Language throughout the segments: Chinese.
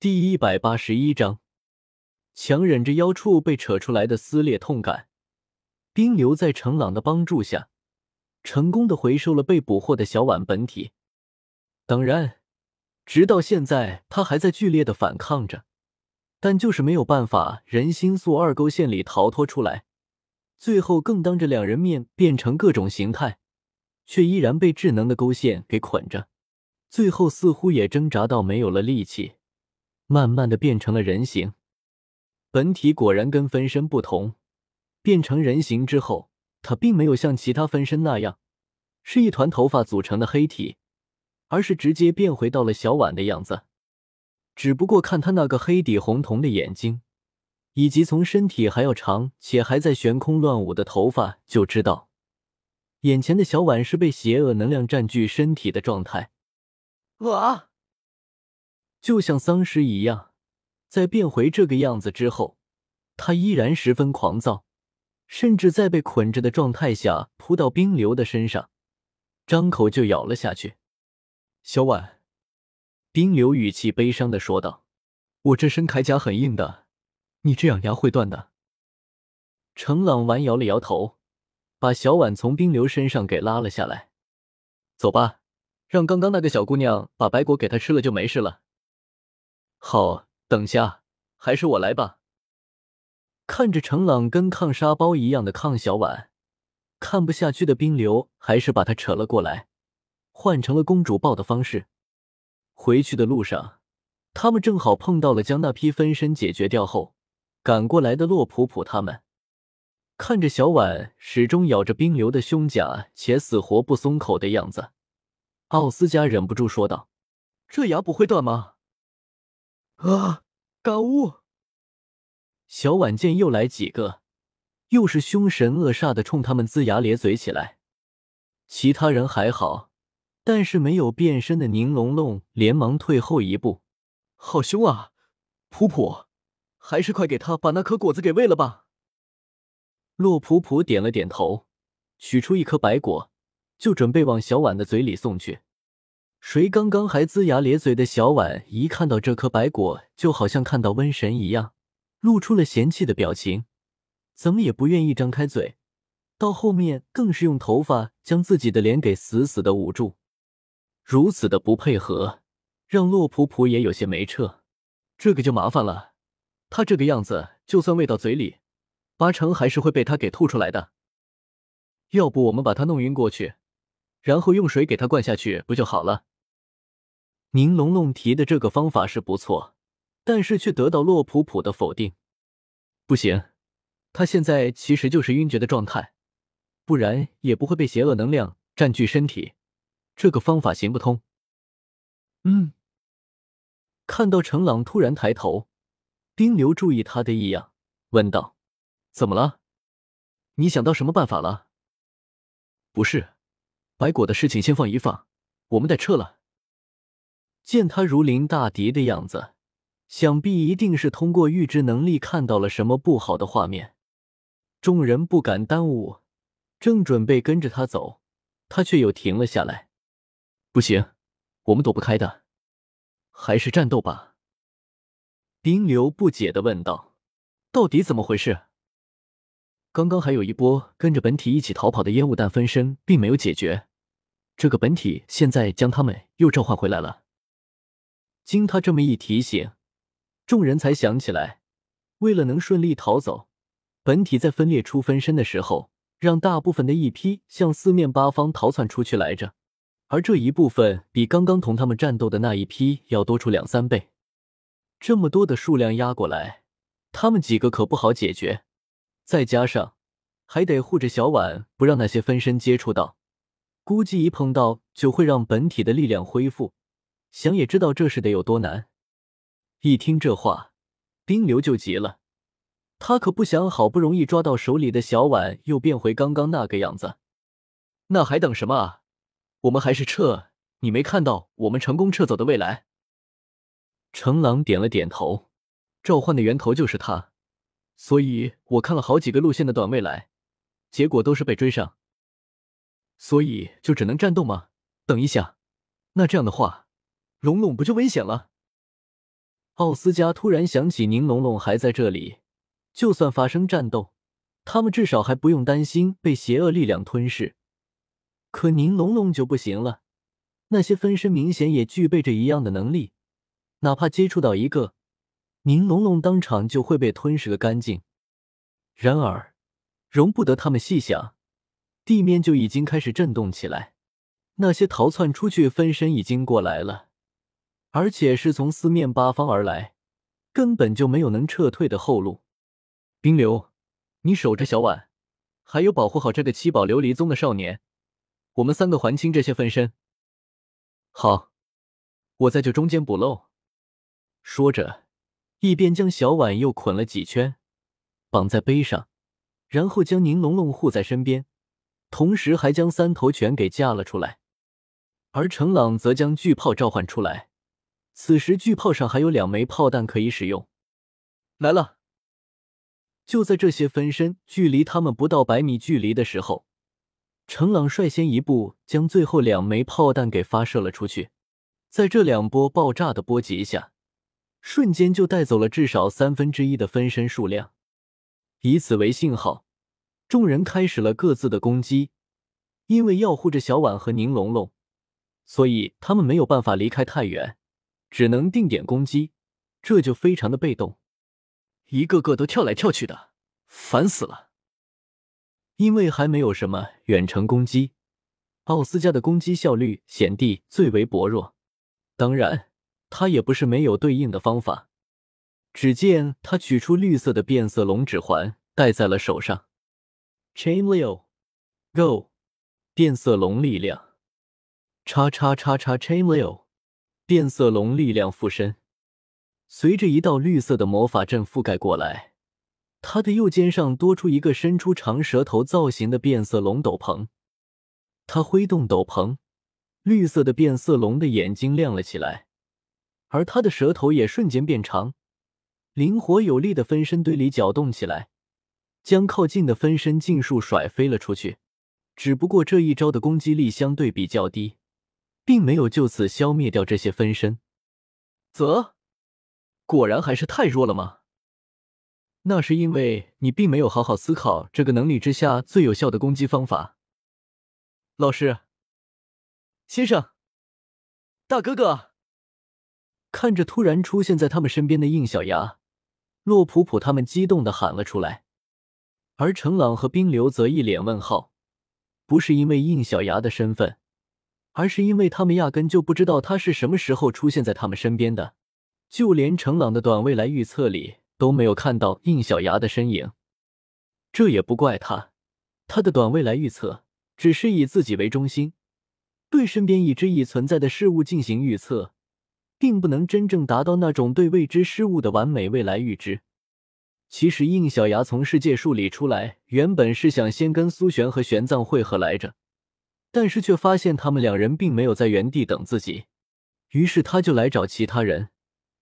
第一百八十一章，强忍着腰处被扯出来的撕裂痛感，冰流在程朗的帮助下，成功的回收了被捕获的小婉本体。当然，直到现在他还在剧烈的反抗着，但就是没有办法人心素二勾线里逃脱出来，最后更当着两人面变成各种形态，却依然被智能的勾线给捆着，最后似乎也挣扎到没有了力气。慢慢的变成了人形，本体果然跟分身不同。变成人形之后，他并没有像其他分身那样是一团头发组成的黑体，而是直接变回到了小婉的样子。只不过看他那个黑底红瞳的眼睛，以及从身体还要长且还在悬空乱舞的头发，就知道眼前的小婉是被邪恶能量占据身体的状态。啊！就像丧尸一样，在变回这个样子之后，他依然十分狂躁，甚至在被捆着的状态下扑到冰流的身上，张口就咬了下去。小婉，冰流语气悲伤的说道：“我这身铠甲很硬的，你这样牙会断的。”程朗完摇了摇头，把小婉从冰流身上给拉了下来。走吧，让刚刚那个小姑娘把白果给她吃了就没事了。好，等下还是我来吧。看着程朗跟抗沙包一样的抗小婉，看不下去的冰流还是把他扯了过来，换成了公主抱的方式。回去的路上，他们正好碰到了将那批分身解决掉后赶过来的洛普普他们。看着小婉始终咬着冰流的胸甲且死活不松口的样子，奥斯加忍不住说道：“这牙不会断吗？”啊！嘎呜！小婉见又来几个，又是凶神恶煞的冲他们龇牙咧嘴起来。其他人还好，但是没有变身的宁龙龙连忙退后一步。好凶啊！普普，还是快给他把那颗果子给喂了吧。洛普普点了点头，取出一颗白果，就准备往小婉的嘴里送去。谁刚刚还龇牙咧嘴的小婉，一看到这颗白果，就好像看到瘟神一样，露出了嫌弃的表情，怎么也不愿意张开嘴。到后面更是用头发将自己的脸给死死的捂住，如此的不配合，让洛普普也有些没辙。这个就麻烦了，他这个样子，就算喂到嘴里，八成还是会被他给吐出来的。要不我们把他弄晕过去，然后用水给他灌下去，不就好了？宁龙龙提的这个方法是不错，但是却得到洛普普的否定。不行，他现在其实就是晕厥的状态，不然也不会被邪恶能量占据身体。这个方法行不通。嗯。看到程朗突然抬头，冰流注意他的异样，问道：“怎么了？你想到什么办法了？”不是，白果的事情先放一放，我们得撤了。见他如临大敌的样子，想必一定是通过预知能力看到了什么不好的画面。众人不敢耽误，正准备跟着他走，他却又停了下来。不行，我们躲不开的，还是战斗吧。冰流不解的问道：“到底怎么回事？刚刚还有一波跟着本体一起逃跑的烟雾弹分身，并没有解决。这个本体现在将他们又召唤回来了。”经他这么一提醒，众人才想起来，为了能顺利逃走，本体在分裂出分身的时候，让大部分的一批向四面八方逃窜出去来着。而这一部分比刚刚同他们战斗的那一批要多出两三倍。这么多的数量压过来，他们几个可不好解决。再加上还得护着小婉，不让那些分身接触到，估计一碰到就会让本体的力量恢复。想也知道这事得有多难。一听这话，冰流就急了，他可不想好不容易抓到手里的小碗又变回刚刚那个样子。那还等什么啊？我们还是撤！你没看到我们成功撤走的未来？程朗点了点头，召唤的源头就是他，所以我看了好几个路线的短未来，结果都是被追上，所以就只能战斗吗？等一下，那这样的话。龙龙不就危险了？奥斯加突然想起宁龙龙还在这里，就算发生战斗，他们至少还不用担心被邪恶力量吞噬。可宁龙龙就不行了，那些分身明显也具备着一样的能力，哪怕接触到一个，宁龙龙当场就会被吞噬个干净。然而，容不得他们细想，地面就已经开始震动起来，那些逃窜出去分身已经过来了。而且是从四面八方而来，根本就没有能撤退的后路。冰流，你守着小婉，还有保护好这个七宝琉璃宗的少年。我们三个还清这些分身。好，我在这中间补漏。说着，一边将小婉又捆了几圈，绑在背上，然后将宁龙龙护在身边，同时还将三头犬给架了出来。而程朗则将巨炮召唤出来。此时巨炮上还有两枚炮弹可以使用。来了！就在这些分身距离他们不到百米距离的时候，程朗率先一步将最后两枚炮弹给发射了出去。在这两波爆炸的波及下，瞬间就带走了至少三分之一的分身数量。以此为信号，众人开始了各自的攻击。因为要护着小婉和宁龙龙，所以他们没有办法离开太远。只能定点攻击，这就非常的被动，一个个都跳来跳去的，烦死了。因为还没有什么远程攻击，奥斯加的攻击效率显地最为薄弱。当然，他也不是没有对应的方法。只见他取出绿色的变色龙指环，戴在了手上。Chain Leo，Go，变色龙力量，叉叉叉叉 Chain Leo。变色龙力量附身，随着一道绿色的魔法阵覆盖过来，他的右肩上多出一个伸出长舌头造型的变色龙斗篷。他挥动斗篷，绿色的变色龙的眼睛亮了起来，而他的舌头也瞬间变长，灵活有力的分身堆里搅动起来，将靠近的分身尽数甩飞了出去。只不过这一招的攻击力相对比较低。并没有就此消灭掉这些分身，则果然还是太弱了吗？那是因为你并没有好好思考这个能力之下最有效的攻击方法。老师，先生，大哥哥，看着突然出现在他们身边的应小牙，洛普普他们激动的喊了出来，而程朗和冰流则一脸问号，不是因为应小牙的身份。而是因为他们压根就不知道他是什么时候出现在他们身边的，就连程朗的短未来预测里都没有看到应小牙的身影。这也不怪他，他的短未来预测只是以自己为中心，对身边已知已存在的事物进行预测，并不能真正达到那种对未知事物的完美未来预知。其实应小牙从世界树里出来，原本是想先跟苏璇和玄奘会合来着。但是却发现他们两人并没有在原地等自己，于是他就来找其他人，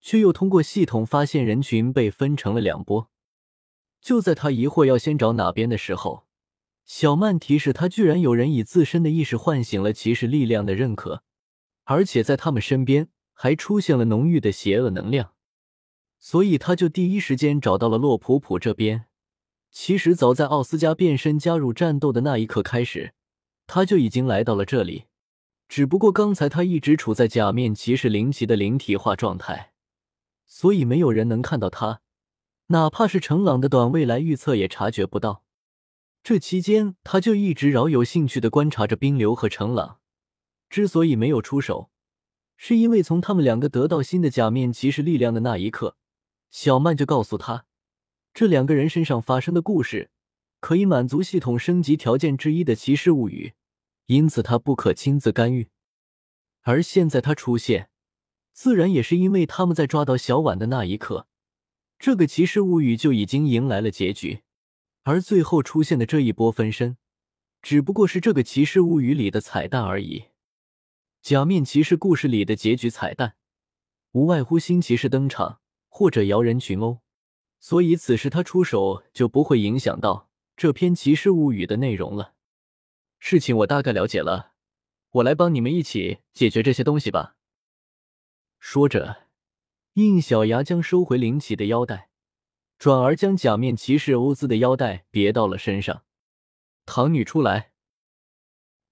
却又通过系统发现人群被分成了两波。就在他疑惑要先找哪边的时候，小曼提示他，居然有人以自身的意识唤醒了骑士力量的认可，而且在他们身边还出现了浓郁的邪恶能量，所以他就第一时间找到了洛普普这边。其实早在奥斯加变身加入战斗的那一刻开始。他就已经来到了这里，只不过刚才他一直处在假面骑士灵骑的灵体化状态，所以没有人能看到他，哪怕是程朗的短未来预测也察觉不到。这期间，他就一直饶有兴趣的观察着冰流和程朗。之所以没有出手，是因为从他们两个得到新的假面骑士力量的那一刻，小曼就告诉他，这两个人身上发生的故事，可以满足系统升级条件之一的骑士物语。因此，他不可亲自干预。而现在他出现，自然也是因为他们在抓到小婉的那一刻，这个骑士物语就已经迎来了结局。而最后出现的这一波分身，只不过是这个骑士物语里的彩蛋而已。假面骑士故事里的结局彩蛋，无外乎新骑士登场或者摇人群殴，所以此时他出手就不会影响到这篇骑士物语的内容了。事情我大概了解了，我来帮你们一起解决这些东西吧。说着，应小牙将收回灵奇的腰带，转而将假面骑士欧兹的腰带别到了身上。唐女出来，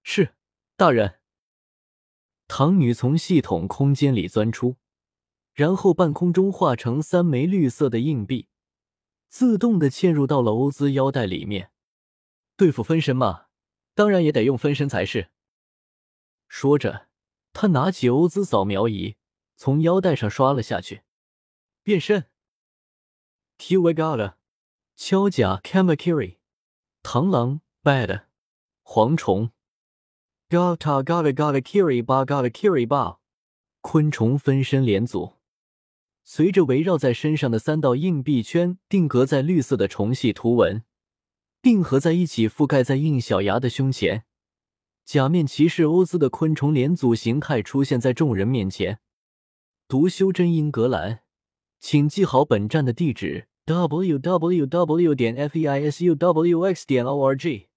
是大人。唐女从系统空间里钻出，然后半空中化成三枚绿色的硬币，自动的嵌入到了欧兹腰带里面。对付分身嘛，当然也得用分身才是。说着，他拿起欧兹扫描仪，从腰带上刷了下去。变身，Twigala，锹甲 Kamakiri，螳螂 Bad，蝗虫。Gata Gata Gata Kiri Ba Gata Kiri Ba，昆虫分身连组，随着围绕在身上的三道硬币圈定格在绿色的虫系图文，并合在一起覆盖在应小牙的胸前。假面骑士欧兹的昆虫连组形态出现在众人面前。读修真英格兰，请记好本站的地址：w w w. 点 f e i s u w x. 点 o r g。